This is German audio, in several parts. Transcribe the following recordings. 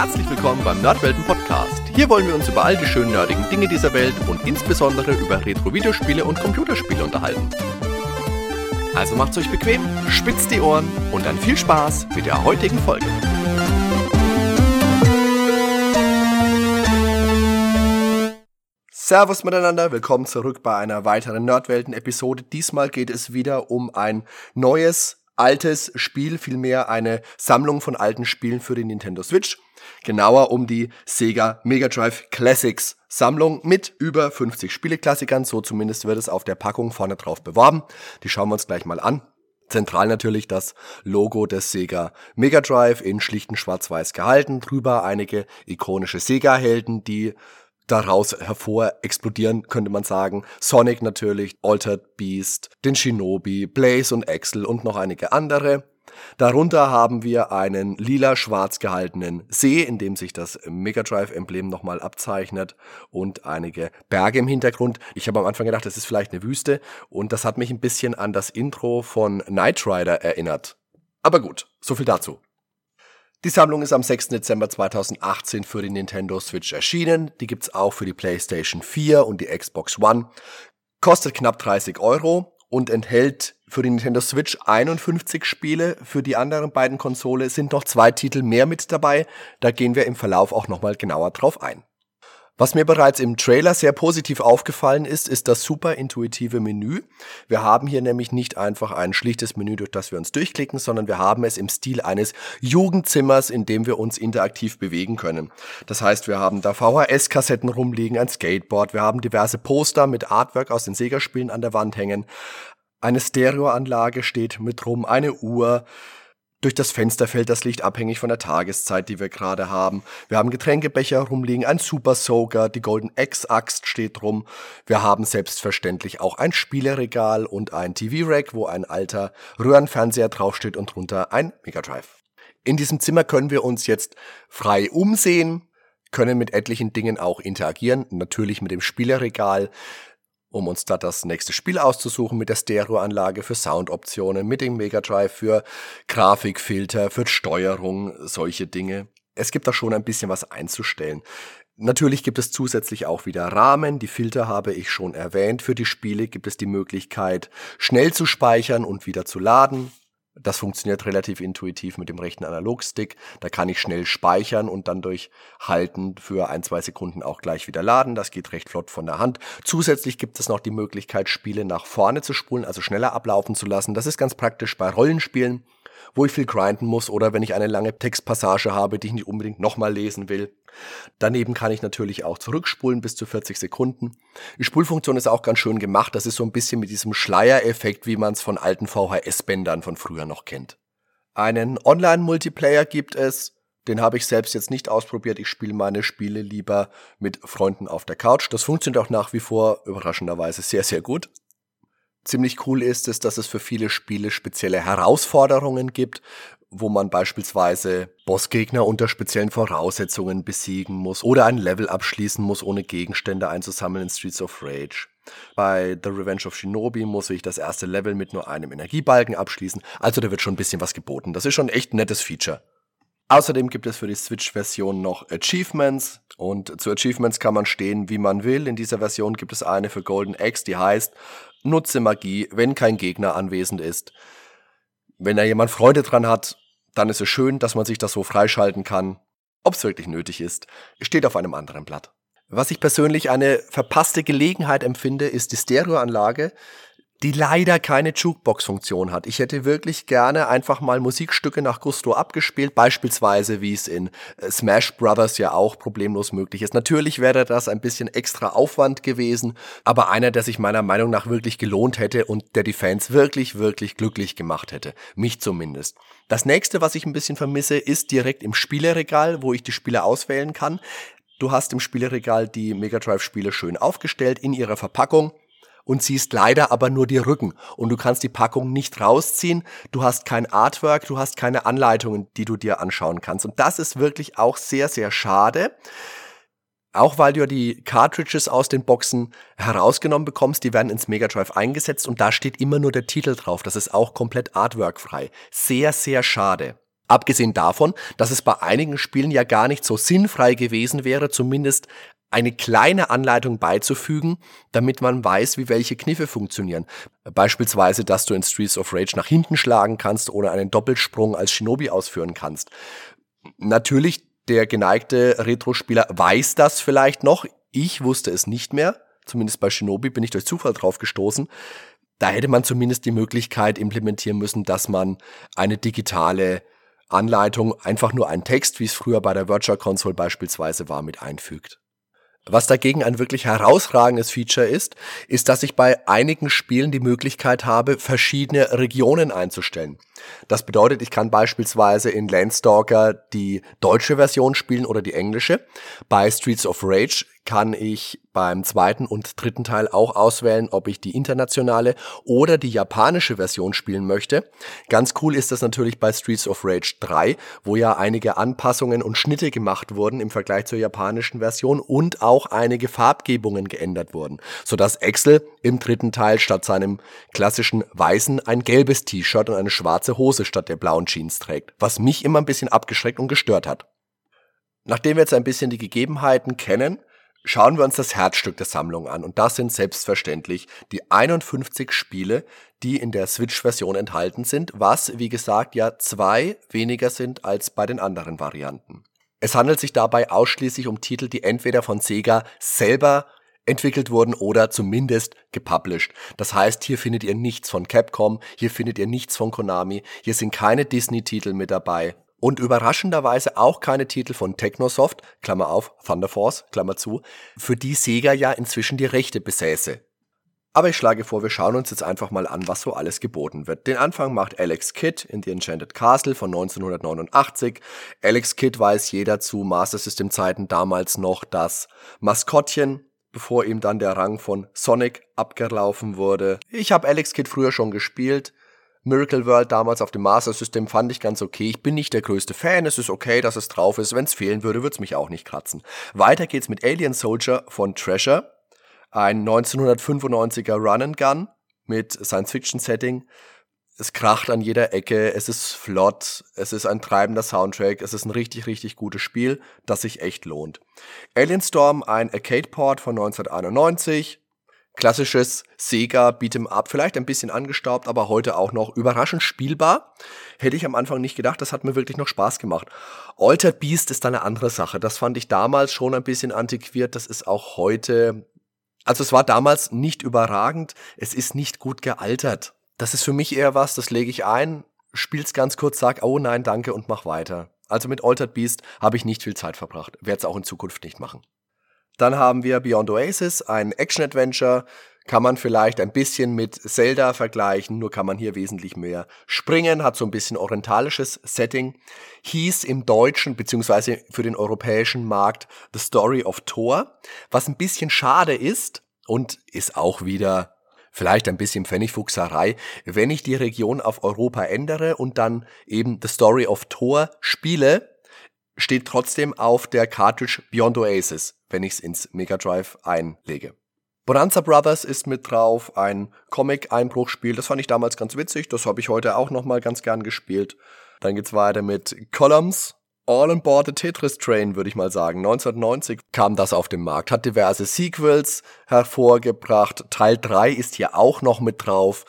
Herzlich willkommen beim Nerdwelten Podcast. Hier wollen wir uns über all die schönen nerdigen Dinge dieser Welt und insbesondere über Retro-Videospiele und Computerspiele unterhalten. Also macht's euch bequem, spitzt die Ohren und dann viel Spaß mit der heutigen Folge. Servus miteinander, willkommen zurück bei einer weiteren Nerdwelten-Episode. Diesmal geht es wieder um ein neues altes Spiel, vielmehr eine Sammlung von alten Spielen für die Nintendo Switch. Genauer um die Sega Mega Drive Classics Sammlung mit über 50 Spieleklassikern. So zumindest wird es auf der Packung vorne drauf beworben. Die schauen wir uns gleich mal an. Zentral natürlich das Logo des Sega Mega Drive in schlichten Schwarz-Weiß gehalten. Drüber einige ikonische Sega-Helden, die daraus hervor explodieren, könnte man sagen. Sonic natürlich, Altered Beast, den Shinobi, Blaze und Axel und noch einige andere. Darunter haben wir einen lila-schwarz gehaltenen See, in dem sich das Mega Drive-Emblem nochmal abzeichnet und einige Berge im Hintergrund. Ich habe am Anfang gedacht, das ist vielleicht eine Wüste und das hat mich ein bisschen an das Intro von Knight Rider erinnert. Aber gut, so viel dazu. Die Sammlung ist am 6. Dezember 2018 für die Nintendo Switch erschienen. Die gibt's auch für die PlayStation 4 und die Xbox One. Kostet knapp 30 Euro und enthält für die Nintendo Switch 51 Spiele. Für die anderen beiden Konsole sind noch zwei Titel mehr mit dabei. Da gehen wir im Verlauf auch nochmal genauer drauf ein. Was mir bereits im Trailer sehr positiv aufgefallen ist, ist das super intuitive Menü. Wir haben hier nämlich nicht einfach ein schlichtes Menü, durch das wir uns durchklicken, sondern wir haben es im Stil eines Jugendzimmers, in dem wir uns interaktiv bewegen können. Das heißt, wir haben da VHS-Kassetten rumliegen, ein Skateboard, wir haben diverse Poster mit Artwork aus den Sega-Spielen an der Wand hängen, eine Stereoanlage steht mit rum, eine Uhr, durch das Fenster fällt das Licht abhängig von der Tageszeit, die wir gerade haben. Wir haben Getränkebecher rumliegen, ein Super Soaker, die Golden X-Axt steht rum. Wir haben selbstverständlich auch ein Spieleregal und ein TV-Rack, wo ein alter Röhrenfernseher draufsteht und drunter ein Mega Drive. In diesem Zimmer können wir uns jetzt frei umsehen, können mit etlichen Dingen auch interagieren, natürlich mit dem Spieleregal um uns da das nächste Spiel auszusuchen mit der Stereoanlage für Soundoptionen, mit dem Mega Drive für Grafikfilter, für Steuerung, solche Dinge. Es gibt da schon ein bisschen was einzustellen. Natürlich gibt es zusätzlich auch wieder Rahmen. Die Filter habe ich schon erwähnt. Für die Spiele gibt es die Möglichkeit, schnell zu speichern und wieder zu laden. Das funktioniert relativ intuitiv mit dem rechten Analogstick. Da kann ich schnell speichern und dann durch Halten für ein, zwei Sekunden auch gleich wieder laden. Das geht recht flott von der Hand. Zusätzlich gibt es noch die Möglichkeit, Spiele nach vorne zu spulen, also schneller ablaufen zu lassen. Das ist ganz praktisch bei Rollenspielen, wo ich viel grinden muss oder wenn ich eine lange Textpassage habe, die ich nicht unbedingt nochmal lesen will. Daneben kann ich natürlich auch zurückspulen bis zu 40 Sekunden. Die Spulfunktion ist auch ganz schön gemacht. Das ist so ein bisschen mit diesem Schleiereffekt, wie man es von alten VHS-Bändern von früher noch kennt. Einen Online-Multiplayer gibt es. Den habe ich selbst jetzt nicht ausprobiert. Ich spiele meine Spiele lieber mit Freunden auf der Couch. Das funktioniert auch nach wie vor überraschenderweise sehr, sehr gut. Ziemlich cool ist es, dass es für viele Spiele spezielle Herausforderungen gibt, wo man beispielsweise Bossgegner unter speziellen Voraussetzungen besiegen muss oder ein Level abschließen muss, ohne Gegenstände einzusammeln in Streets of Rage. Bei The Revenge of Shinobi muss ich das erste Level mit nur einem Energiebalken abschließen, also da wird schon ein bisschen was geboten. Das ist schon echt ein nettes Feature. Außerdem gibt es für die Switch-Version noch Achievements und zu Achievements kann man stehen, wie man will. In dieser Version gibt es eine für Golden Axe, die heißt Nutze Magie, wenn kein Gegner anwesend ist. Wenn da jemand Freude dran hat, dann ist es schön, dass man sich das so freischalten kann. Ob es wirklich nötig ist, steht auf einem anderen Blatt. Was ich persönlich eine verpasste Gelegenheit empfinde, ist die Stereoanlage, die leider keine Jukebox-Funktion hat. Ich hätte wirklich gerne einfach mal Musikstücke nach Gusto abgespielt, beispielsweise wie es in äh, Smash Brothers ja auch problemlos möglich ist. Natürlich wäre das ein bisschen extra Aufwand gewesen, aber einer, der sich meiner Meinung nach wirklich gelohnt hätte und der die Fans wirklich, wirklich glücklich gemacht hätte. Mich zumindest. Das nächste, was ich ein bisschen vermisse, ist direkt im Spieleregal, wo ich die Spiele auswählen kann. Du hast im Spieleregal die Mega Drive Spiele schön aufgestellt in ihrer Verpackung und siehst leider aber nur die Rücken und du kannst die Packung nicht rausziehen. Du hast kein Artwork, du hast keine Anleitungen, die du dir anschauen kannst. Und das ist wirklich auch sehr, sehr schade. Auch weil du die Cartridges aus den Boxen herausgenommen bekommst, die werden ins Mega Drive eingesetzt und da steht immer nur der Titel drauf. Das ist auch komplett artworkfrei. Sehr, sehr schade. Abgesehen davon, dass es bei einigen Spielen ja gar nicht so sinnfrei gewesen wäre, zumindest eine kleine Anleitung beizufügen, damit man weiß, wie welche Kniffe funktionieren. Beispielsweise, dass du in Streets of Rage nach hinten schlagen kannst oder einen Doppelsprung als Shinobi ausführen kannst. Natürlich, der geneigte Retro-Spieler weiß das vielleicht noch. Ich wusste es nicht mehr. Zumindest bei Shinobi bin ich durch Zufall drauf gestoßen. Da hätte man zumindest die Möglichkeit implementieren müssen, dass man eine digitale Anleitung, einfach nur einen Text, wie es früher bei der Virtual Console beispielsweise war, mit einfügt. Was dagegen ein wirklich herausragendes Feature ist, ist, dass ich bei einigen Spielen die Möglichkeit habe, verschiedene Regionen einzustellen. Das bedeutet, ich kann beispielsweise in Landstalker die deutsche Version spielen oder die englische. Bei Streets of Rage kann ich beim zweiten und dritten Teil auch auswählen, ob ich die internationale oder die japanische Version spielen möchte. Ganz cool ist das natürlich bei Streets of Rage 3, wo ja einige Anpassungen und Schnitte gemacht wurden im Vergleich zur japanischen Version und auch einige Farbgebungen geändert wurden, sodass Axel im dritten Teil statt seinem klassischen weißen ein gelbes T-Shirt und eine schwarze Hose statt der blauen Jeans trägt, was mich immer ein bisschen abgeschreckt und gestört hat. Nachdem wir jetzt ein bisschen die Gegebenheiten kennen, schauen wir uns das Herzstück der Sammlung an. Und das sind selbstverständlich die 51 Spiele, die in der Switch-Version enthalten sind, was, wie gesagt, ja zwei weniger sind als bei den anderen Varianten. Es handelt sich dabei ausschließlich um Titel, die entweder von Sega selber entwickelt wurden oder zumindest gepublished. Das heißt, hier findet ihr nichts von Capcom, hier findet ihr nichts von Konami, hier sind keine Disney-Titel mit dabei und überraschenderweise auch keine Titel von Technosoft, Klammer auf, Thunder Force, Klammer zu, für die Sega ja inzwischen die Rechte besäße. Aber ich schlage vor, wir schauen uns jetzt einfach mal an, was so alles geboten wird. Den Anfang macht Alex Kidd in The Enchanted Castle von 1989. Alex Kidd weiß jeder zu Master System Zeiten damals noch das Maskottchen, bevor ihm dann der Rang von Sonic abgelaufen wurde. Ich habe Alex Kidd früher schon gespielt. Miracle World damals auf dem Master System fand ich ganz okay. Ich bin nicht der größte Fan, es ist okay, dass es drauf ist. Wenn es fehlen würde, würde es mich auch nicht kratzen. Weiter geht's mit Alien Soldier von Treasure, ein 1995er Run and Gun mit Science-Fiction-Setting. Es kracht an jeder Ecke, es ist flott, es ist ein treibender Soundtrack, es ist ein richtig, richtig gutes Spiel, das sich echt lohnt. Alien Storm, ein Arcade-Port von 1991, klassisches Sega Beat'em Up, vielleicht ein bisschen angestaubt, aber heute auch noch überraschend spielbar. Hätte ich am Anfang nicht gedacht, das hat mir wirklich noch Spaß gemacht. Altered Beast ist eine andere Sache. Das fand ich damals schon ein bisschen antiquiert, das ist auch heute also es war damals nicht überragend, es ist nicht gut gealtert. Das ist für mich eher was, das lege ich ein, spiel's ganz kurz, sag, oh nein, danke und mach weiter. Also mit Altered Beast habe ich nicht viel Zeit verbracht, werde es auch in Zukunft nicht machen. Dann haben wir Beyond Oasis, ein Action-Adventure. Kann man vielleicht ein bisschen mit Zelda vergleichen, nur kann man hier wesentlich mehr springen, hat so ein bisschen orientalisches Setting. Hieß im Deutschen beziehungsweise für den europäischen Markt The Story of Thor, was ein bisschen schade ist und ist auch wieder vielleicht ein bisschen Pfennigfuchserei, wenn ich die Region auf Europa ändere und dann eben The Story of Thor spiele, steht trotzdem auf der Cartridge Beyond Oasis, wenn ich es ins Mega Drive einlege. Bonanza Brothers ist mit drauf, ein Comic-Einbruchspiel, das fand ich damals ganz witzig, das habe ich heute auch nochmal ganz gern gespielt. Dann geht's weiter mit Columns, All on Board the Tetris Train, würde ich mal sagen. 1990 kam das auf den Markt, hat diverse Sequels hervorgebracht. Teil 3 ist hier auch noch mit drauf.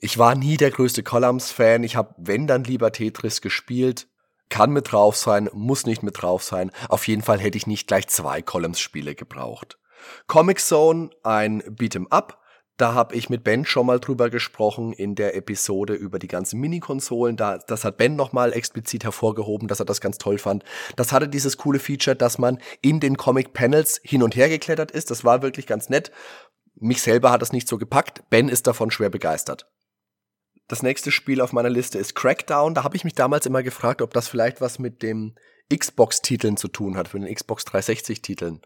Ich war nie der größte Columns-Fan. Ich habe, wenn dann lieber Tetris gespielt kann mit drauf sein, muss nicht mit drauf sein. Auf jeden Fall hätte ich nicht gleich zwei Columns-Spiele gebraucht. Comic Zone, ein Beat'em Up. Da habe ich mit Ben schon mal drüber gesprochen in der Episode über die ganzen Mini-Konsolen. Da, das hat Ben nochmal explizit hervorgehoben, dass er das ganz toll fand. Das hatte dieses coole Feature, dass man in den Comic-Panels hin und her geklettert ist. Das war wirklich ganz nett. Mich selber hat das nicht so gepackt. Ben ist davon schwer begeistert. Das nächste Spiel auf meiner Liste ist Crackdown. Da habe ich mich damals immer gefragt, ob das vielleicht was mit dem Xbox-Titeln zu tun hat, für den Xbox 360-Titeln,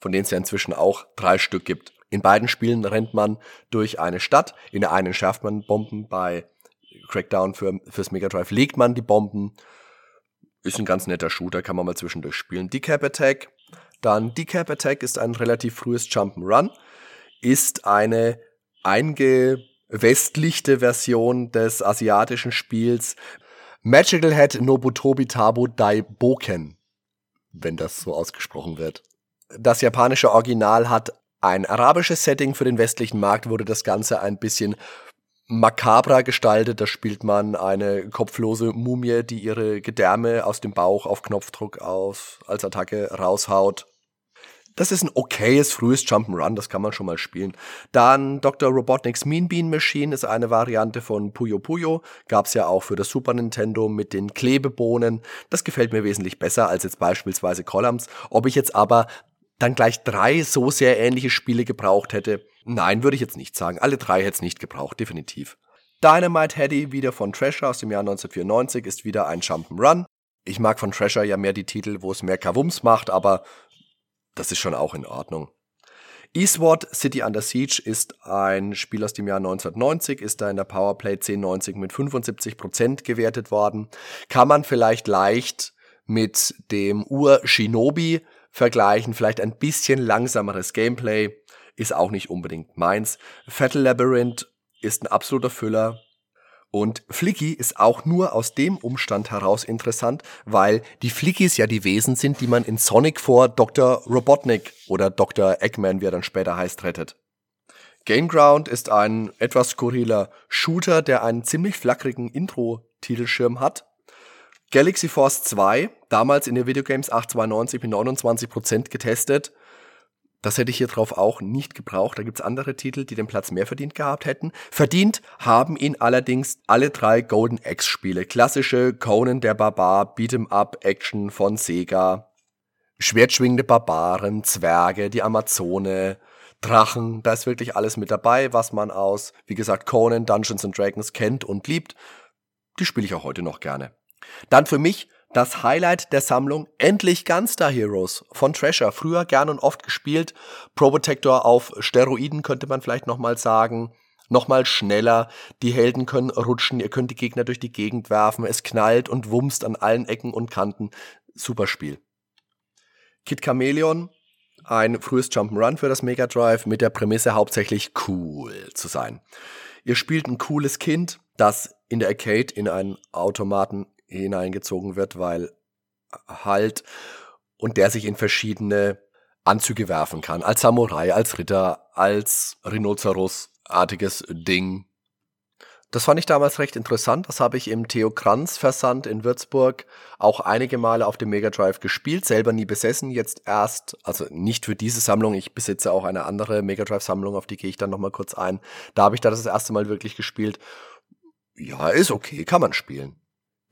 von denen es ja inzwischen auch drei Stück gibt. In beiden Spielen rennt man durch eine Stadt. In der einen schärft man Bomben, bei Crackdown für, fürs Mega Drive legt man die Bomben. Ist ein ganz netter Shooter, kann man mal zwischendurch spielen. Decap Attack. Dann Decap Attack ist ein relativ frühes Jump'n'Run. Ist eine einge westlichte Version des asiatischen Spiels Magical Head Nobutobi Tabu Dai Boken, wenn das so ausgesprochen wird. Das japanische Original hat ein arabisches Setting für den westlichen Markt, wurde das Ganze ein bisschen makabrer gestaltet. Da spielt man eine kopflose Mumie, die ihre Gedärme aus dem Bauch auf Knopfdruck aus, als Attacke raushaut. Das ist ein okayes, frühes Jump'n'Run, das kann man schon mal spielen. Dann Dr. Robotnik's Mean Bean Machine ist eine Variante von Puyo Puyo. Gab's ja auch für das Super Nintendo mit den Klebebohnen. Das gefällt mir wesentlich besser als jetzt beispielsweise Columns. Ob ich jetzt aber dann gleich drei so sehr ähnliche Spiele gebraucht hätte, nein, würde ich jetzt nicht sagen. Alle drei hätte es nicht gebraucht, definitiv. Dynamite Heady, wieder von Treasure aus dem Jahr 1994, ist wieder ein Jump'n'Run. Ich mag von Treasure ja mehr die Titel, wo es mehr Kavums macht, aber das ist schon auch in Ordnung. Eastward City Under Siege ist ein Spiel aus dem Jahr 1990, ist da in der Powerplay 1090 mit 75% gewertet worden. Kann man vielleicht leicht mit dem Ur-Shinobi vergleichen, vielleicht ein bisschen langsameres Gameplay, ist auch nicht unbedingt meins. Fatal Labyrinth ist ein absoluter Füller, und Flicky ist auch nur aus dem Umstand heraus interessant, weil die Flickies ja die Wesen sind, die man in Sonic vor Dr. Robotnik oder Dr. Eggman, wie er dann später heißt, rettet. Gameground ist ein etwas skurriler Shooter, der einen ziemlich flackrigen Intro-Titelschirm hat. Galaxy Force 2, damals in der Videogames 892 mit 29% getestet, das hätte ich hier drauf auch nicht gebraucht. Da gibt's andere Titel, die den Platz mehr verdient gehabt hätten. Verdient haben ihn allerdings alle drei Golden Axe-Spiele. Klassische Conan der Barbar, Beat'em Up Action von Sega. Schwertschwingende Barbaren, Zwerge, die Amazone, Drachen, da ist wirklich alles mit dabei, was man aus, wie gesagt, Conan, Dungeons and Dragons kennt und liebt. Die spiele ich auch heute noch gerne. Dann für mich das Highlight der Sammlung, endlich Gunstar Heroes von Treasure. Früher gern und oft gespielt. Probotector auf Steroiden könnte man vielleicht nochmal sagen. Nochmal schneller. Die Helden können rutschen. Ihr könnt die Gegner durch die Gegend werfen. Es knallt und wumst an allen Ecken und Kanten. Super Spiel. Kid Chameleon. Ein frühes Jump'n'Run für das Mega Drive mit der Prämisse hauptsächlich cool zu sein. Ihr spielt ein cooles Kind, das in der Arcade in einen Automaten hineingezogen wird, weil halt und der sich in verschiedene Anzüge werfen kann. Als Samurai, als Ritter, als Rhinoceros-artiges Ding. Das fand ich damals recht interessant. Das habe ich im Theo Kranz Versand in Würzburg auch einige Male auf dem Mega Drive gespielt, selber nie besessen, jetzt erst, also nicht für diese Sammlung, ich besitze auch eine andere Mega Drive Sammlung, auf die gehe ich dann nochmal kurz ein. Da habe ich da das erste Mal wirklich gespielt. Ja, ist okay, kann man spielen.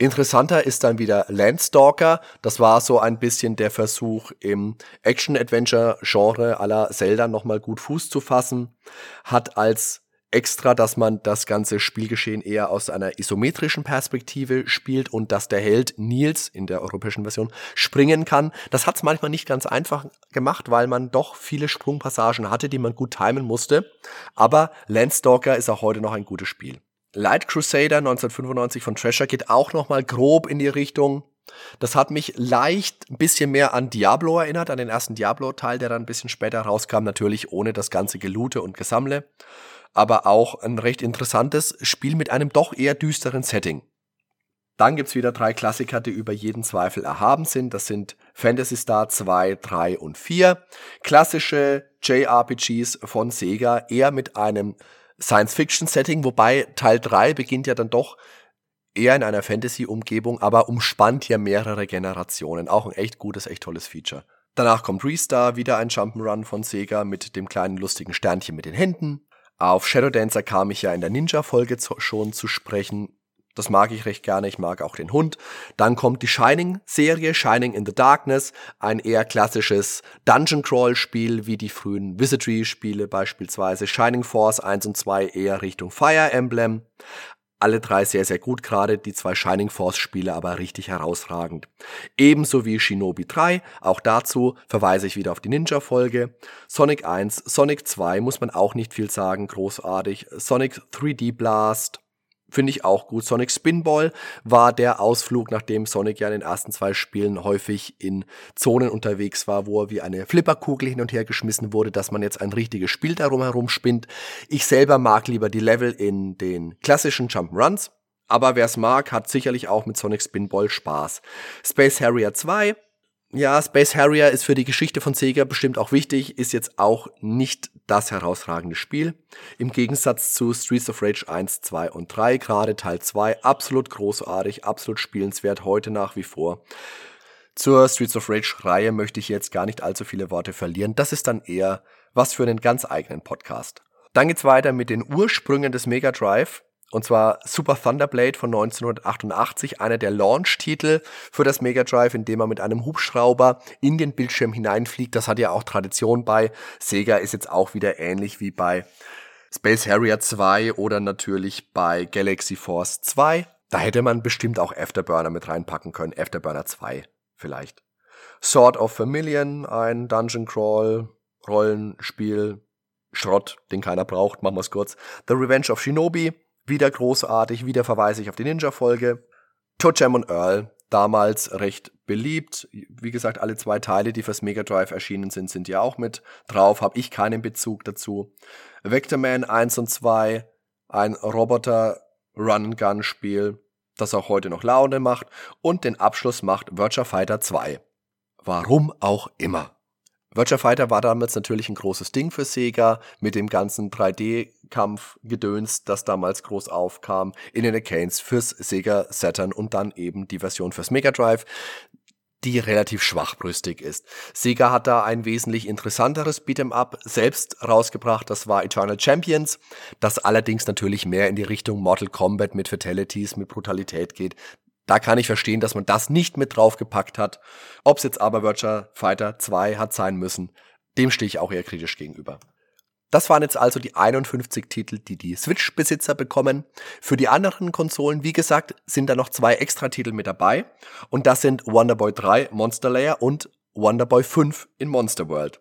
Interessanter ist dann wieder Landstalker. Das war so ein bisschen der Versuch, im Action-Adventure-Genre aller Zelda nochmal gut Fuß zu fassen. Hat als extra, dass man das ganze Spielgeschehen eher aus einer isometrischen Perspektive spielt und dass der Held Nils in der europäischen Version springen kann. Das hat's manchmal nicht ganz einfach gemacht, weil man doch viele Sprungpassagen hatte, die man gut timen musste. Aber Landstalker ist auch heute noch ein gutes Spiel. Light Crusader 1995 von Treasure geht auch noch mal grob in die Richtung. Das hat mich leicht ein bisschen mehr an Diablo erinnert, an den ersten Diablo-Teil, der dann ein bisschen später rauskam, natürlich ohne das ganze Gelute und Gesammle. Aber auch ein recht interessantes Spiel mit einem doch eher düsteren Setting. Dann gibt's wieder drei Klassiker, die über jeden Zweifel erhaben sind. Das sind Fantasy Star 2, 3 und 4. Klassische JRPGs von Sega, eher mit einem Science-Fiction-Setting, wobei Teil 3 beginnt ja dann doch eher in einer Fantasy-Umgebung, aber umspannt ja mehrere Generationen. Auch ein echt gutes, echt tolles Feature. Danach kommt Restar, wieder ein Jump'n'Run von Sega mit dem kleinen lustigen Sternchen mit den Händen. Auf Shadow Dancer kam ich ja in der Ninja-Folge schon zu sprechen. Das mag ich recht gerne, ich mag auch den Hund. Dann kommt die Shining-Serie, Shining in the Darkness, ein eher klassisches Dungeon-Crawl-Spiel wie die frühen Wizardry-Spiele beispielsweise. Shining Force 1 und 2 eher Richtung Fire Emblem. Alle drei sehr, sehr gut, gerade die zwei Shining Force-Spiele aber richtig herausragend. Ebenso wie Shinobi 3, auch dazu verweise ich wieder auf die Ninja-Folge. Sonic 1, Sonic 2 muss man auch nicht viel sagen, großartig. Sonic 3D Blast, finde ich auch gut. Sonic Spinball war der Ausflug, nachdem Sonic ja in den ersten zwei Spielen häufig in Zonen unterwegs war, wo er wie eine Flipperkugel hin und her geschmissen wurde, dass man jetzt ein richtiges Spiel darum herum spinnt. Ich selber mag lieber die Level in den klassischen Jump'n'Runs. Aber wer es mag, hat sicherlich auch mit Sonic Spinball Spaß. Space Harrier 2 ja, Space Harrier ist für die Geschichte von Sega bestimmt auch wichtig, ist jetzt auch nicht das herausragende Spiel. Im Gegensatz zu Streets of Rage 1, 2 und 3, gerade Teil 2, absolut großartig, absolut spielenswert, heute nach wie vor. Zur Streets of Rage Reihe möchte ich jetzt gar nicht allzu viele Worte verlieren. Das ist dann eher was für einen ganz eigenen Podcast. Dann geht's weiter mit den Ursprüngen des Mega Drive. Und zwar Super Thunderblade von 1988, einer der Launch-Titel für das Mega Drive, in dem man mit einem Hubschrauber in den Bildschirm hineinfliegt. Das hat ja auch Tradition bei. Sega ist jetzt auch wieder ähnlich wie bei Space Harrier 2 oder natürlich bei Galaxy Force 2. Da hätte man bestimmt auch Afterburner mit reinpacken können. Afterburner 2 vielleicht. Sword of Vermilion, ein Dungeon Crawl, Rollenspiel, Schrott, den keiner braucht, machen wir es kurz. The Revenge of Shinobi, wieder großartig, wieder verweise ich auf die Ninja-Folge. Tojem und Earl, damals recht beliebt. Wie gesagt, alle zwei Teile, die fürs Mega Drive erschienen sind, sind ja auch mit drauf. Habe ich keinen Bezug dazu. Vectorman 1 und 2, ein Roboter-Run-Gun-Spiel, das auch heute noch Laune macht. Und den Abschluss macht Virtua Fighter 2. Warum auch immer. Virtua Fighter war damals natürlich ein großes Ding für Sega mit dem ganzen 3D-Kampf-Gedöns, das damals groß aufkam, in den Arcades fürs Sega Saturn und dann eben die Version fürs Mega Drive die relativ schwachbrüstig ist. Sega hat da ein wesentlich interessanteres Beat'em Up selbst rausgebracht, das war Eternal Champions, das allerdings natürlich mehr in die Richtung Mortal Kombat mit Fatalities, mit Brutalität geht. Da kann ich verstehen, dass man das nicht mit draufgepackt hat. Ob es jetzt aber Virtua Fighter 2 hat sein müssen, dem stehe ich auch eher kritisch gegenüber. Das waren jetzt also die 51 Titel, die die Switch-Besitzer bekommen. Für die anderen Konsolen, wie gesagt, sind da noch zwei extra Titel mit dabei. Und das sind Wonderboy 3 Monster Layer und Wonderboy 5 in Monster World.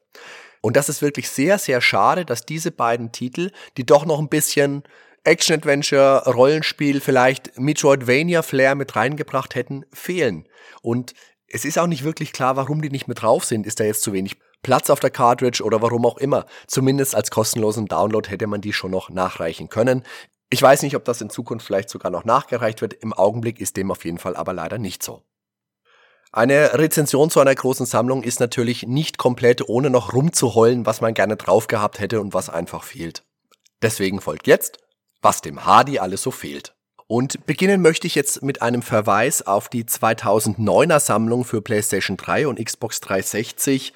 Und das ist wirklich sehr, sehr schade, dass diese beiden Titel, die doch noch ein bisschen Action-Adventure, Rollenspiel, vielleicht Metroidvania-Flair mit reingebracht hätten, fehlen. Und es ist auch nicht wirklich klar, warum die nicht mit drauf sind. Ist da jetzt zu wenig Platz auf der Cartridge oder warum auch immer. Zumindest als kostenlosen Download hätte man die schon noch nachreichen können. Ich weiß nicht, ob das in Zukunft vielleicht sogar noch nachgereicht wird. Im Augenblick ist dem auf jeden Fall aber leider nicht so. Eine Rezension zu einer großen Sammlung ist natürlich nicht komplett, ohne noch rumzuheulen, was man gerne drauf gehabt hätte und was einfach fehlt. Deswegen folgt jetzt was dem Hardy alles so fehlt. Und beginnen möchte ich jetzt mit einem Verweis auf die 2009er Sammlung für PlayStation 3 und Xbox 360,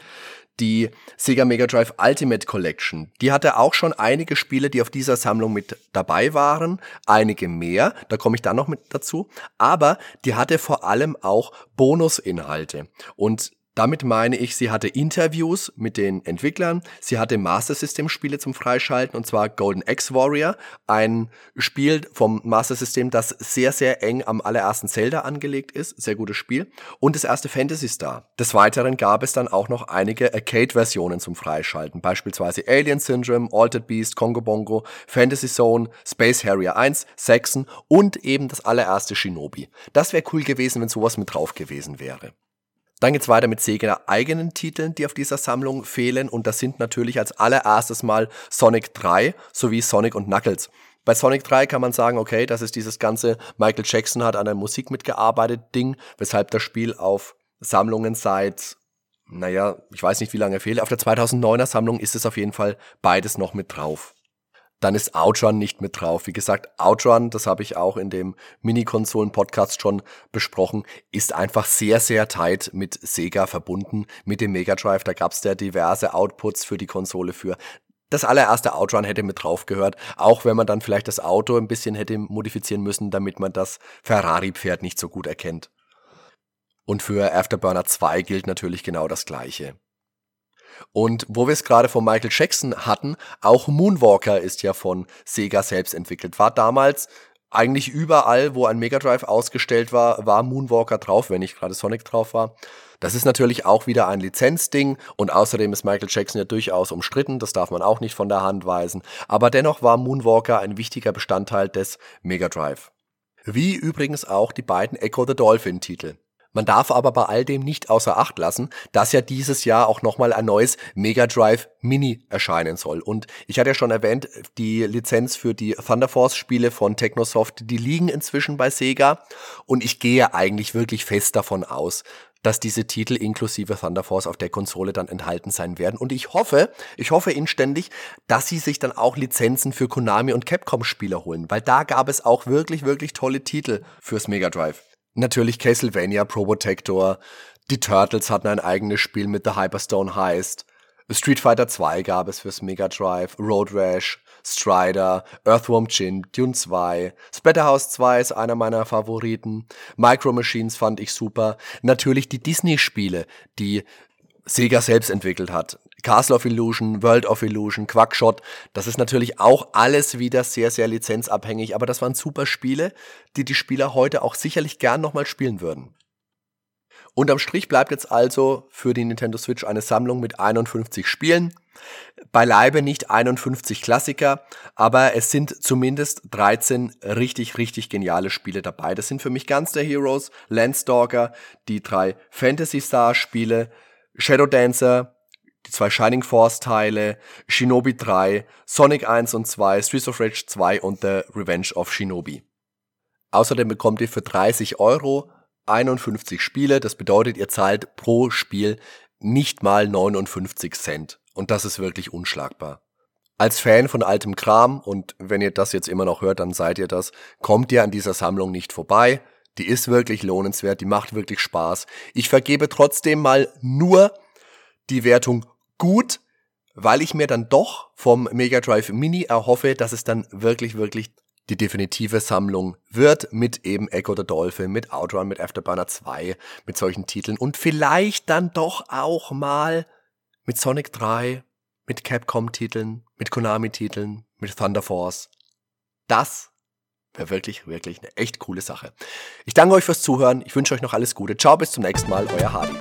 die Sega Mega Drive Ultimate Collection. Die hatte auch schon einige Spiele, die auf dieser Sammlung mit dabei waren, einige mehr, da komme ich dann noch mit dazu, aber die hatte vor allem auch Bonusinhalte. Und damit meine ich, sie hatte Interviews mit den Entwicklern, sie hatte Master System Spiele zum Freischalten und zwar Golden X Warrior, ein Spiel vom Master System, das sehr, sehr eng am allerersten Zelda angelegt ist, sehr gutes Spiel und das erste Fantasy Star. Des Weiteren gab es dann auch noch einige Arcade-Versionen zum Freischalten, beispielsweise Alien Syndrome, Altered Beast, Congo Bongo, Fantasy Zone, Space Harrier 1, Saxon und eben das allererste Shinobi. Das wäre cool gewesen, wenn sowas mit drauf gewesen wäre. Dann geht's weiter mit Sega eigenen Titeln, die auf dieser Sammlung fehlen. Und das sind natürlich als allererstes mal Sonic 3 sowie Sonic und Knuckles. Bei Sonic 3 kann man sagen, okay, das ist dieses ganze Michael Jackson hat an der Musik mitgearbeitet Ding, weshalb das Spiel auf Sammlungen seit, naja, ich weiß nicht, wie lange fehlt. Auf der 2009er Sammlung ist es auf jeden Fall beides noch mit drauf dann ist Outrun nicht mit drauf. Wie gesagt, Outrun, das habe ich auch in dem Mini-Konsolen-Podcast schon besprochen, ist einfach sehr, sehr tight mit Sega verbunden, mit dem Mega Drive. Da gab es ja diverse Outputs für die Konsole für. Das allererste Outrun hätte mit drauf gehört, auch wenn man dann vielleicht das Auto ein bisschen hätte modifizieren müssen, damit man das Ferrari-Pferd nicht so gut erkennt. Und für Afterburner 2 gilt natürlich genau das Gleiche. Und wo wir es gerade von Michael Jackson hatten, auch Moonwalker ist ja von Sega selbst entwickelt. War damals eigentlich überall, wo ein Mega Drive ausgestellt war, war Moonwalker drauf, wenn nicht gerade Sonic drauf war. Das ist natürlich auch wieder ein Lizenzding und außerdem ist Michael Jackson ja durchaus umstritten, das darf man auch nicht von der Hand weisen. Aber dennoch war Moonwalker ein wichtiger Bestandteil des Mega Drive. Wie übrigens auch die beiden Echo the Dolphin Titel. Man darf aber bei all dem nicht außer Acht lassen, dass ja dieses Jahr auch nochmal ein neues Mega Drive Mini erscheinen soll. Und ich hatte ja schon erwähnt, die Lizenz für die Thunder Force Spiele von Technosoft, die liegen inzwischen bei Sega. Und ich gehe eigentlich wirklich fest davon aus, dass diese Titel inklusive Thunder Force auf der Konsole dann enthalten sein werden. Und ich hoffe, ich hoffe inständig, dass sie sich dann auch Lizenzen für Konami und Capcom Spieler holen, weil da gab es auch wirklich, wirklich tolle Titel fürs Mega Drive. Natürlich Castlevania, Probotector, die Turtles hatten ein eigenes Spiel mit The Hyperstone Heist. Street Fighter 2 gab es fürs Mega Drive, Road Rash, Strider, Earthworm Jim, Dune 2, Splatterhouse 2 ist einer meiner Favoriten, Micro Machines fand ich super, natürlich die Disney-Spiele, die Sega selbst entwickelt hat. Castle of Illusion, World of Illusion, Quackshot, das ist natürlich auch alles wieder sehr, sehr lizenzabhängig, aber das waren super Spiele, die die Spieler heute auch sicherlich gern nochmal spielen würden. Unterm Strich bleibt jetzt also für die Nintendo Switch eine Sammlung mit 51 Spielen. Beileibe nicht 51 Klassiker, aber es sind zumindest 13 richtig, richtig geniale Spiele dabei. Das sind für mich ganz der Heroes, Landstalker, die drei Fantasy Star Spiele, Shadow Dancer, die zwei Shining Force Teile, Shinobi 3, Sonic 1 und 2, Streets of Rage 2 und The Revenge of Shinobi. Außerdem bekommt ihr für 30 Euro 51 Spiele. Das bedeutet, ihr zahlt pro Spiel nicht mal 59 Cent. Und das ist wirklich unschlagbar. Als Fan von altem Kram, und wenn ihr das jetzt immer noch hört, dann seid ihr das, kommt ihr an dieser Sammlung nicht vorbei. Die ist wirklich lohnenswert, die macht wirklich Spaß. Ich vergebe trotzdem mal nur die Wertung gut, weil ich mir dann doch vom Mega Drive Mini erhoffe, dass es dann wirklich, wirklich die definitive Sammlung wird mit eben Echo the Dolphin, mit Outrun, mit Afterburner 2, mit solchen Titeln und vielleicht dann doch auch mal mit Sonic 3, mit Capcom-Titeln, mit Konami-Titeln, mit Thunder Force. Das wäre wirklich, wirklich eine echt coole Sache. Ich danke euch fürs Zuhören. Ich wünsche euch noch alles Gute. Ciao, bis zum nächsten Mal. Euer Hardy.